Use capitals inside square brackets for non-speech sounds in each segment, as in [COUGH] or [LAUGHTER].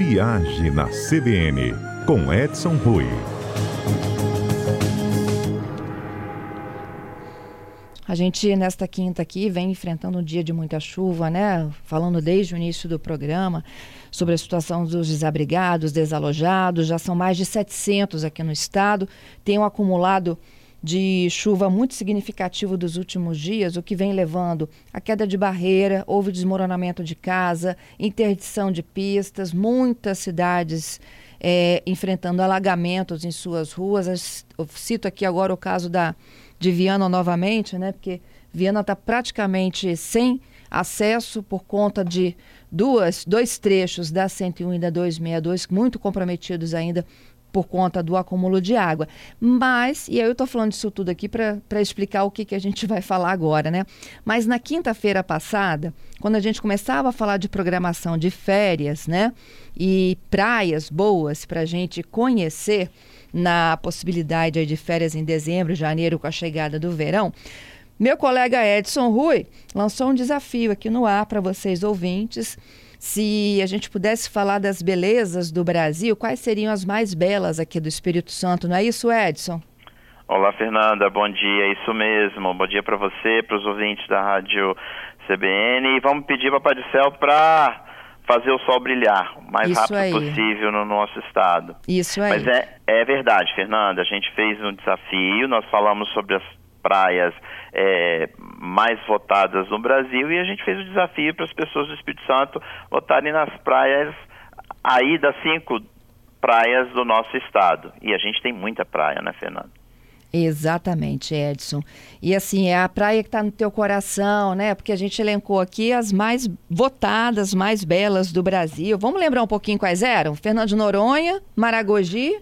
Viagem na CBN, com Edson Rui. A gente, nesta quinta aqui, vem enfrentando um dia de muita chuva, né? Falando desde o início do programa sobre a situação dos desabrigados, desalojados. Já são mais de 700 aqui no estado. Tem um acumulado de chuva muito significativo dos últimos dias, o que vem levando a queda de barreira, houve desmoronamento de casa, interdição de pistas, muitas cidades é, enfrentando alagamentos em suas ruas. Eu cito aqui agora o caso da de Viana novamente, né? Porque Viana está praticamente sem acesso por conta de duas, dois trechos da 101 e da 262 muito comprometidos ainda por conta do acúmulo de água. Mas, e aí eu estou falando disso tudo aqui para explicar o que, que a gente [LAUGHS] vai falar agora, né? Mas na quinta-feira passada, quando a gente começava a falar de programação de férias, né? E praias boas para a gente conhecer, na possibilidade de férias em dezembro, janeiro, com a chegada do verão, meu colega Edson Rui lançou um desafio aqui no ar para vocês ouvintes. Se a gente pudesse falar das belezas do Brasil, quais seriam as mais belas aqui do Espírito Santo, não é isso, Edson? Olá, Fernanda, bom dia, é isso mesmo. Bom dia para você, para os ouvintes da Rádio CBN. E vamos pedir para Pai do Céu para fazer o sol brilhar o mais Isso rápido aí. possível no nosso estado. Isso aí. Mas é, é verdade, Fernanda. A gente fez um desafio, nós falamos sobre as praias é, mais votadas no Brasil e a gente fez o desafio para as pessoas do Espírito Santo votarem nas praias aí das cinco praias do nosso estado. E a gente tem muita praia, né, Fernanda? Exatamente, Edson. E assim, é a praia que está no teu coração, né? Porque a gente elencou aqui as mais votadas, mais belas do Brasil. Vamos lembrar um pouquinho quais eram? Fernando de Noronha, Maragogi.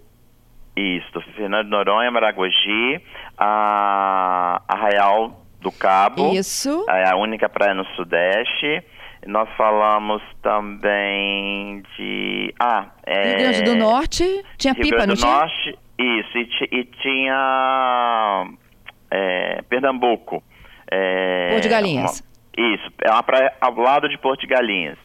Isso, Fernando de Noronha, Maragogi, a Arraial do Cabo. Isso. É a única praia no Sudeste. Nós falamos também de. Ah, é. Rio Grande do Norte. Tinha Rio pipa, Grande não do tinha? Norte. Isso, e, e tinha é, Pernambuco. É, Porto de Galinhas. Uma, isso, é uma praia ao lado de Porto de Galinhas.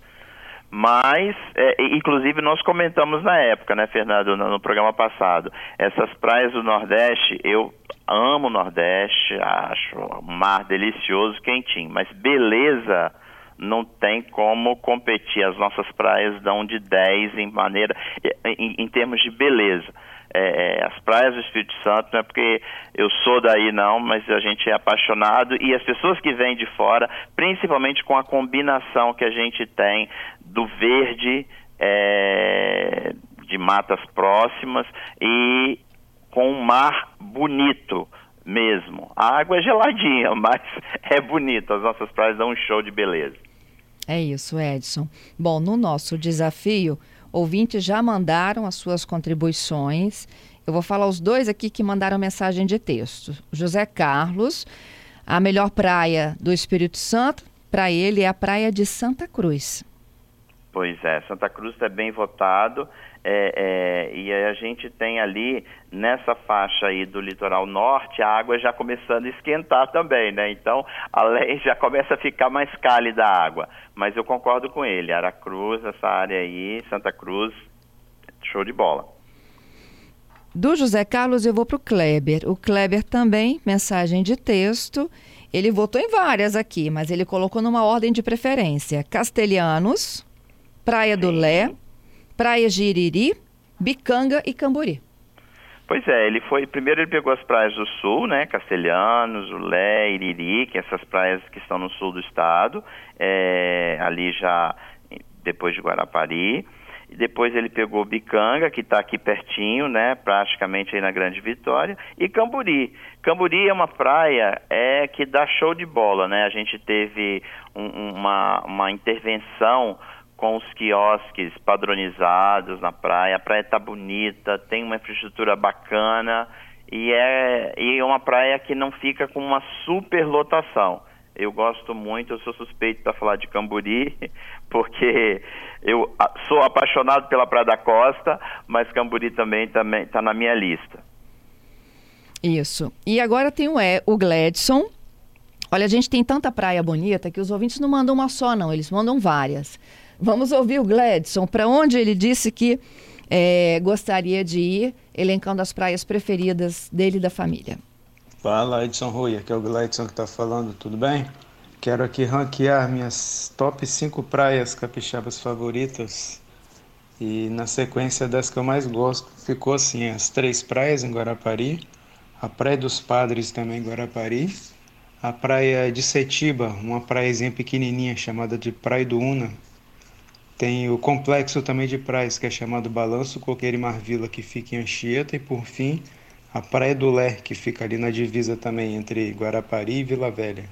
Mas, é, inclusive, nós comentamos na época, né, Fernando, no, no, programa passado, essas praias do Nordeste, eu amo o Nordeste, acho um mar delicioso, quentinho, mas beleza não tem como competir. As nossas praias dão de 10 em maneira, em, em termos de beleza é, é, as praias do Espírito Santo, não é porque eu sou daí não, mas a gente é apaixonado e as pessoas que vêm de fora, principalmente com a combinação que a gente tem do verde, é, de matas próximas e com um mar bonito mesmo. A água é geladinha, [LAUGHS] mas é bonito. As nossas praias dão um show de beleza. É isso, Edson. Bom, no nosso desafio, Ouvintes já mandaram as suas contribuições. Eu vou falar os dois aqui que mandaram mensagem de texto. José Carlos, a melhor praia do Espírito Santo, para ele é a praia de Santa Cruz. Pois é, Santa Cruz é bem votado. É, é, e a gente tem ali, nessa faixa aí do litoral norte, a água já começando a esquentar também, né? Então, além, [LAUGHS] já começa a ficar mais cálida a água. Mas eu concordo com ele, Aracruz, essa área aí, Santa Cruz, show de bola. Do José Carlos eu vou para o Kleber. O Kleber também, mensagem de texto. Ele votou em várias aqui, mas ele colocou numa ordem de preferência. Castelhanos, Praia do Lé, Praia Giriri, Bicanga e Camburi. Pois é, ele foi. Primeiro ele pegou as praias do sul, né? Castelhanos, Ulé, Iriri, que é essas praias que estão no sul do estado, é, ali já depois de Guarapari. E depois ele pegou Bicanga, que está aqui pertinho, né? Praticamente aí na Grande Vitória, e Camburi. Camburi é uma praia é, que dá show de bola, né? A gente teve um, uma, uma intervenção com os quiosques padronizados na praia. A praia está bonita, tem uma infraestrutura bacana e é, e é uma praia que não fica com uma super lotação. Eu gosto muito, eu sou suspeito para falar de Camburi, [LAUGHS] porque eu sou apaixonado pela Praia da Costa, mas Camburi também está tá na minha lista. Isso. E agora tem o, o Gladson. Olha, a gente tem tanta praia bonita que os ouvintes não mandam uma só, não, eles mandam várias. Vamos ouvir o Gladson, para onde ele disse que é, gostaria de ir, elencando as praias preferidas dele e da família. Fala, Edson Rui, aqui é o Gladson que está falando, tudo bem? Quero aqui ranquear minhas top 5 praias capixabas favoritas e na sequência das que eu mais gosto, ficou assim, as três praias em Guarapari, a Praia dos Padres também em Guarapari, a praia de Setiba, uma praiazinha pequenininha chamada de Praia do Una. Tem o complexo também de praias que é chamado Balanço Coqueiro e Marvila, que fica em Anchieta. E por fim, a Praia do Ler, que fica ali na divisa também entre Guarapari e Vila Velha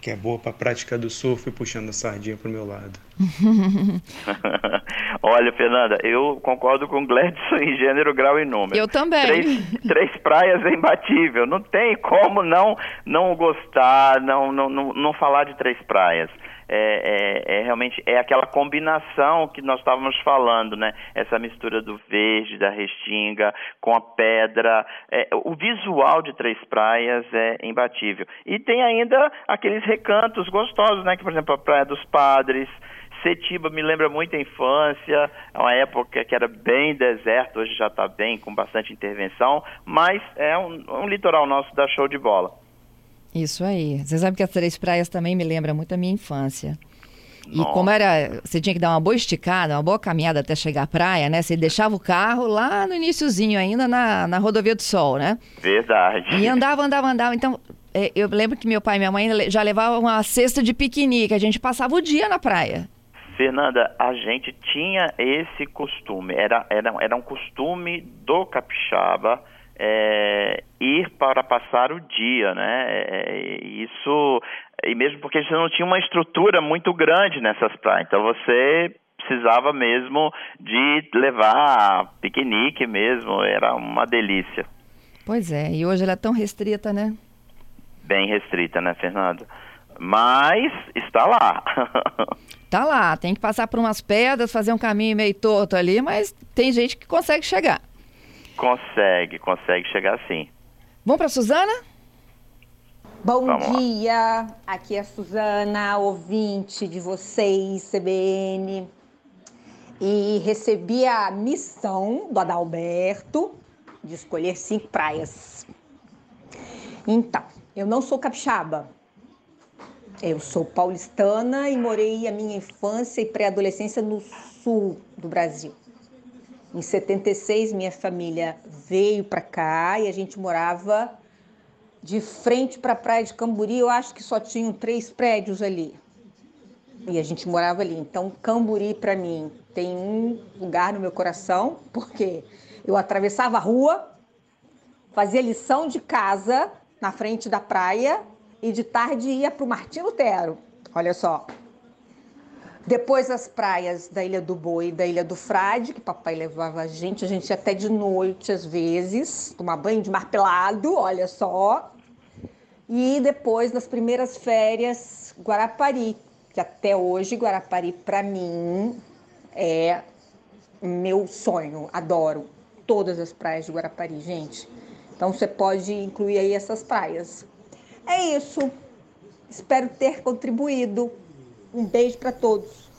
que é boa para a prática do surf puxando a sardinha para o meu lado. [LAUGHS] Olha, Fernanda, eu concordo com o Gladson em gênero, grau e número. Eu também. Três, três praias é imbatível. Não tem como não não gostar, não, não, não, não falar de três praias é, é, é, realmente é aquela combinação que nós estávamos falando, né? Essa mistura do verde, da restinga, com a pedra. É, o visual de Três Praias é imbatível. E tem ainda aqueles recantos gostosos, né? Que, por exemplo, a Praia dos Padres. Setiba me lembra muito a infância, é uma época que era bem deserto, hoje já está bem, com bastante intervenção, mas é um, um litoral nosso da show de bola. Isso aí. Você sabe que as Três Praias também me lembra muito a minha infância. E Nossa. como era, você tinha que dar uma boa esticada, uma boa caminhada até chegar à praia, né? Você deixava o carro lá no iníciozinho ainda na, na rodovia do Sol, né? Verdade. E andava, andava, andava. Então, é, eu lembro que meu pai e minha mãe já levavam uma cesta de piquenique. A gente passava o dia na praia. Fernanda, a gente tinha esse costume. Era, era, era um costume do capixaba é, ir para passar o dia, né? É, isso e mesmo porque você não tinha uma estrutura muito grande nessas praias, então você precisava mesmo de levar piquenique mesmo, era uma delícia. Pois é, e hoje ela é tão restrita, né? Bem restrita, né, Fernando? Mas está lá. [LAUGHS] tá lá, tem que passar por umas pedras, fazer um caminho meio torto ali, mas tem gente que consegue chegar. Consegue, consegue chegar sim. Vamos para Suzana? Bom Vamos dia, lá. aqui é a Suzana, ouvinte de vocês, CBN. E recebi a missão do Adalberto de escolher cinco praias. Então, eu não sou capixaba. Eu sou paulistana e morei a minha infância e pré-adolescência no sul do Brasil. Em 76, minha família veio para cá e a gente morava de frente para a praia de Camburi. Eu acho que só tinham três prédios ali. E a gente morava ali. Então, Camburi, para mim, tem um lugar no meu coração, porque eu atravessava a rua, fazia lição de casa na frente da praia e de tarde ia para o Martim Lutero. Olha só, depois as praias da Ilha do Boi e da Ilha do Frade, que papai levava a gente, a gente ia até de noite às vezes, tomar banho de mar pelado, olha só. E depois, nas primeiras férias, Guarapari, que até hoje Guarapari para mim é meu sonho, adoro todas as praias de Guarapari, gente. Então você pode incluir aí essas praias. É isso. Espero ter contribuído. Um beijo para todos.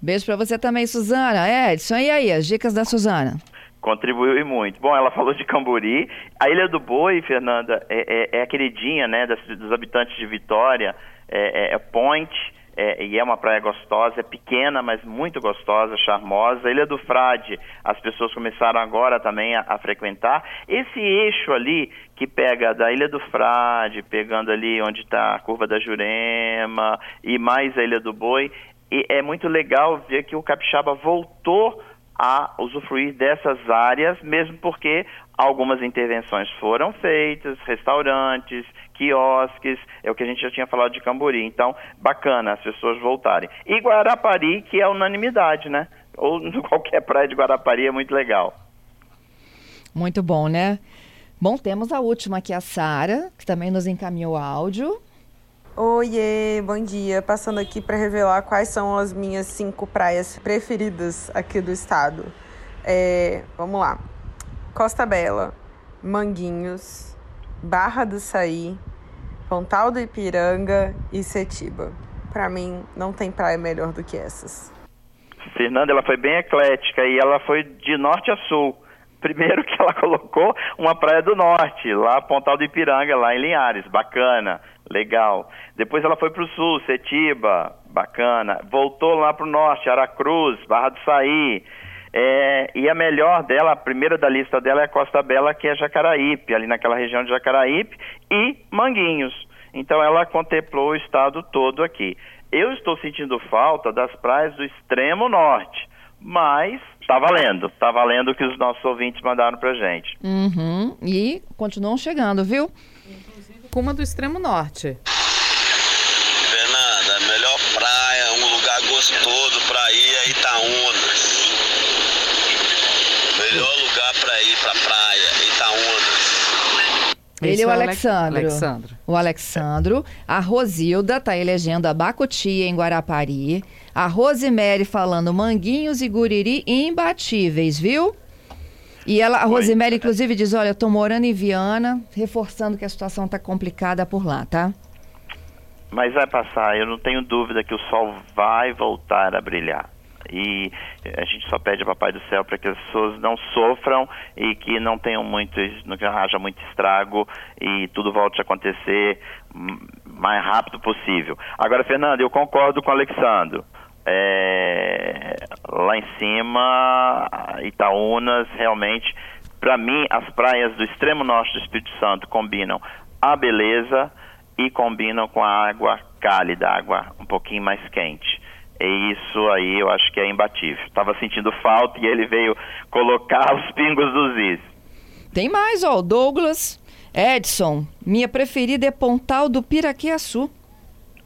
Beijo para você também, Suzana. Edson, e aí, as dicas da Suzana? Contribuiu e muito. Bom, ela falou de Camburi. A Ilha do Boi, Fernanda, é, é, é a queridinha né, das, dos habitantes de Vitória. É, é, é Point, é, e é uma praia gostosa, é pequena, mas muito gostosa, charmosa. Ilha do Frade, as pessoas começaram agora também a, a, frequentar. Esse eixo ali que pega da Ilha do Frade, pegando ali onde está a curva da Jurema e mais a Ilha do Boi, e é muito legal ver que o capixaba voltou a usufruir dessas áreas, mesmo porque algumas intervenções foram feitas, restaurantes, quiosques, é o que a gente já tinha falado de Cambori. Então, bacana as pessoas voltarem. E Guarapari, que é unanimidade, né? Ou [LAUGHS] qualquer praia de Guarapari é muito legal. Muito bom, né? Bom, temos a última aqui, a Sara, que também nos encaminhou áudio. Oiê, bom dia. Passando aqui para revelar quais são as minhas cinco praias preferidas aqui do estado. É, vamos lá: Costa Bela, Manguinhos, Barra do Saí, Pontal do Ipiranga e Setiba. Para mim, não tem praia melhor do que essas. Fernanda, ela foi bem eclética e ela foi de norte a sul. Primeiro que ela [LAUGHS] colocou uma praia do norte, lá Pontal do Ipiranga, lá em Linhares, bacana, legal. Depois ela foi para o sul, Setiba, bacana. Voltou lá para o norte, Aracruz, Barra do Saí. É, e a melhor dela, a primeira da lista dela é a Costa Bela, que é Jacaraípe, ali naquela região de Jacaraípe, e Manguinhos. Então ela contemplou o estado todo aqui. Eu estou sentindo falta das praias do extremo norte, mas tá valendo, tá valendo o que os nossos ouvintes mandaram pra gente. Uhum. E continuam chegando, viu? Inclusive com uma do extremo norte. Fernanda, a melhor praia, um lugar gostoso pra ir é Itaúnas. Melhor lugar praia, Itaúnas. Ele é o é o Alexandro. Alexandro. O Alexandro. A Rosilda está elegendo a Bacutia em Guarapari. A Rosemary falando Manguinhos e Guriri imbatíveis, viu? E ela, a Rosemary, inclusive, diz: Olha, eu tô morando em Viana, reforçando que a situação tá complicada por lá, tá? Mas vai passar, eu não tenho dúvida que o sol vai voltar a brilhar. E a gente só pede ao Papai do Céu para que as pessoas não sofram e que não tenham muito, não haja muito estrago e tudo volte a acontecer mais rápido possível. Agora, Fernando, eu concordo com o Alexandro. É, lá em cima, Itaúnas, realmente, para mim, as praias do extremo norte do Espírito Santo combinam a beleza e combinam com a água cálida, água um pouquinho mais quente. E isso aí eu acho que é imbatível. Estava sentindo falta e ele veio colocar [LAUGHS] os pingos dos is. Tem mais, ó. Douglas, Edson, minha preferida é Pontal do Piraquiaçu.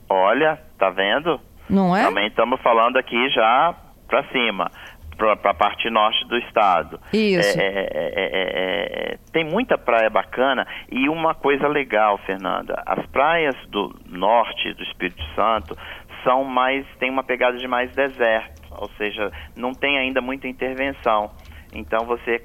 Olha, tá vendo? Não é? Também estamos falando aqui já para cima, para a parte norte do estado. Isso. É, é, é, tem muita praia bacana e uma coisa legal, Fernanda, as praias do norte do Espírito Santo são mais, tem uma pegada de mais deserto, ou seja, não tem ainda muita intervenção. Então você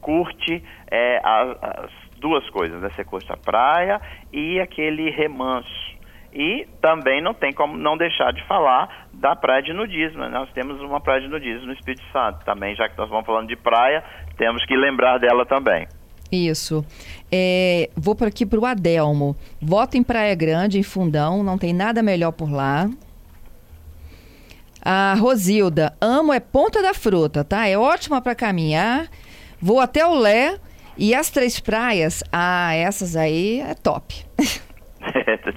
curte é, as, as, duas coisas, né? Você curte a praia e aquele remanso. E também não tem como não deixar de falar da praia de nudismo. Né? Nós temos uma praia de nudismo no Espírito Santo também, já que nós vamos falando de praia, temos que lembrar dela também. Isso. É, vou por aqui para o Adelmo. Voto em Praia Grande, em Fundão, não tem nada melhor por lá. A Rosilda, amo é ponta da fruta, tá? É ótima para caminhar. Vou até o Lé e as três praias, ah, essas aí é top. [LAUGHS]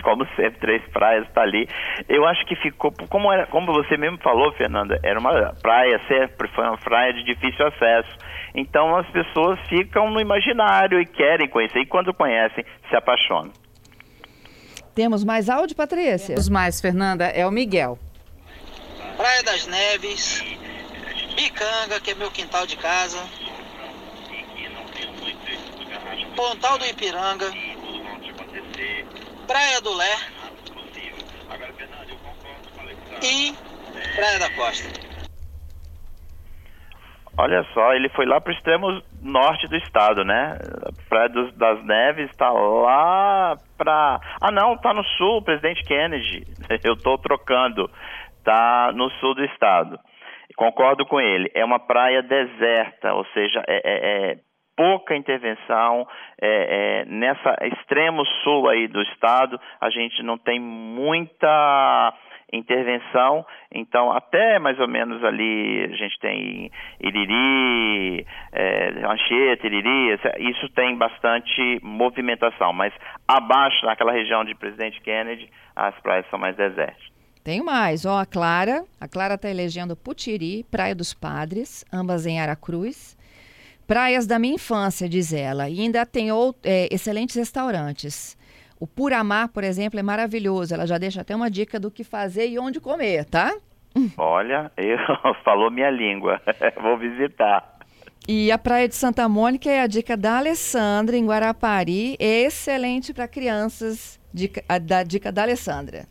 como sempre, três praias está ali. Eu acho que ficou, como, era, como você mesmo falou, Fernanda, era uma praia, sempre foi uma praia de difícil acesso. Então as pessoas ficam no imaginário e querem conhecer, e quando conhecem, se apaixonam. Temos mais áudio, Patrícia? Os mais, Fernanda, é o Miguel. Praia das Neves, Bicanga, que é meu quintal de casa, Pontal do Ipiranga, Praia do Lé e Praia da Costa. Olha só, ele foi lá para o extremo norte do estado, né? Praia das Neves está lá para. Ah, não, está no sul, Presidente Kennedy. [LAUGHS] Eu estou trocando. Está no sul do estado. Concordo com ele. É uma praia deserta, ou seja, é, é, é pouca intervenção é, é, nessa extremo sul aí do estado a gente não tem muita intervenção então até mais ou menos ali a gente tem Iriri é, Anchieta, Iriri isso tem bastante movimentação mas abaixo naquela região de Presidente Kennedy as praias são mais desertas tem mais, ó, a Clara. A Clara está elegendo Putiri, Praia dos Padres, ambas em Aracruz. Praias da minha infância, diz ela. E ainda tem é, excelentes restaurantes. O Puramar, por exemplo, é maravilhoso. Ela já deixa até uma dica do que fazer e onde comer, tá? Olha, [LAUGHS] eu, falou minha língua. [LAUGHS] Vou visitar. E a Praia de Santa Mônica é a dica da Alessandra, em Guarapari. É excelente para crianças, dica, a, da dica da Alessandra.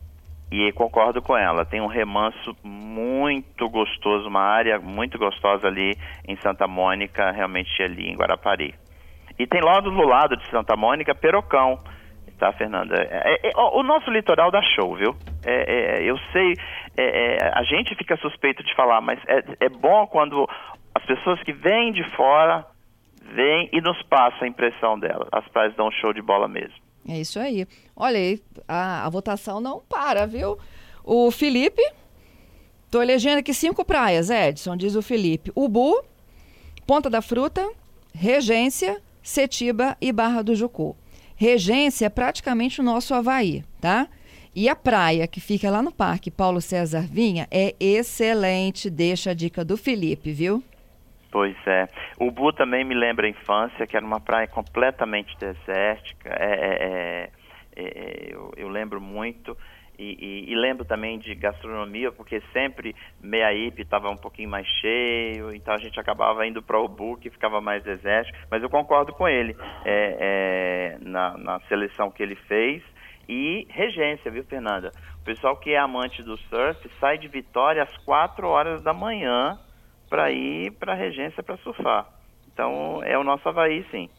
E concordo com ela, tem um remanso muito gostoso, uma área muito gostosa ali em Santa Mônica, realmente ali em Guarapari. E tem lá do lado de Santa Mônica, Perocão, tá, Fernanda? É, é, é, o nosso litoral dá show, viu? É, é, eu sei, é, a gente fica suspeito de falar, mas é, bom quando as pessoas que vêm de fora vêm e nos passam a impressão delas. As praias dão show de bola mesmo. É isso aí. Olha a, a votação não para, viu? O Felipe, tô elegendo aqui cinco praias, Edson, diz o Felipe. Ubu, Ponta da Fruta, Regência, Setiba e Barra do Jucu. Regência é praticamente o nosso Havaí, tá? E a praia que fica lá no Parque Paulo César Vinha é excelente. Deixa a dica do Felipe, viu? Pois é. O Bu também me lembra a infância, que era uma praia completamente desértica. É, é, é, é eu, eu, lembro muito. E, e, e, lembro também de gastronomia, porque sempre Meiaípe estava um pouquinho mais cheio, então a gente acabava indo para o Bu, que ficava mais desértico. Mas eu concordo com ele é, é, na, na seleção que ele fez. E regência, viu, Fernanda? O pessoal que é amante do surf sai de Vitória às 4 horas da manhã para ir para regência para surfar. Então é o nosso Havaí, sim.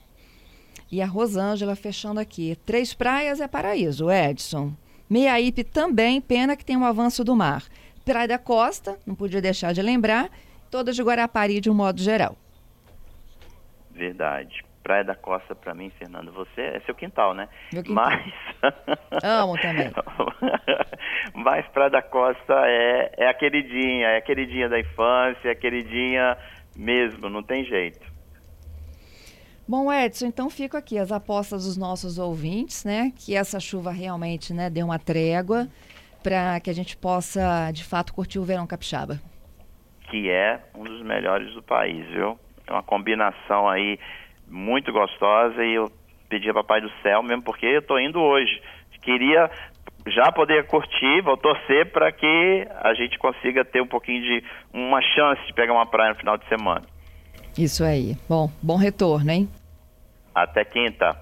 E a Rosângela fechando aqui. Três praias é paraíso, Edson. Meiaípe também, pena que tem um avanço do mar. Praia da Costa, não podia deixar de lembrar. Todas de Guarapari de um modo geral. Verdade. Praia da Costa, para mim, Fernando, você é seu quintal, né? Meu quintal. Mas. [LAUGHS] Amo também. [LAUGHS] Mas Praia da Costa é, é a queridinha, é a queridinha da infância, é a queridinha mesmo, não tem jeito. Bom, Edson, então fico aqui as apostas dos nossos ouvintes, né? Que essa chuva realmente né, dê uma trégua para que a gente possa, de fato, curtir o verão capixaba. Que é um dos melhores do país, viu? É uma combinação aí muito gostosa e eu pedi a Papai do Céu mesmo porque eu estou indo hoje. Queria já poder curtir, vou torcer para que a gente consiga ter um pouquinho de uma chance de pegar uma praia no final de semana. Isso aí. Bom, bom retorno, hein? Até quinta.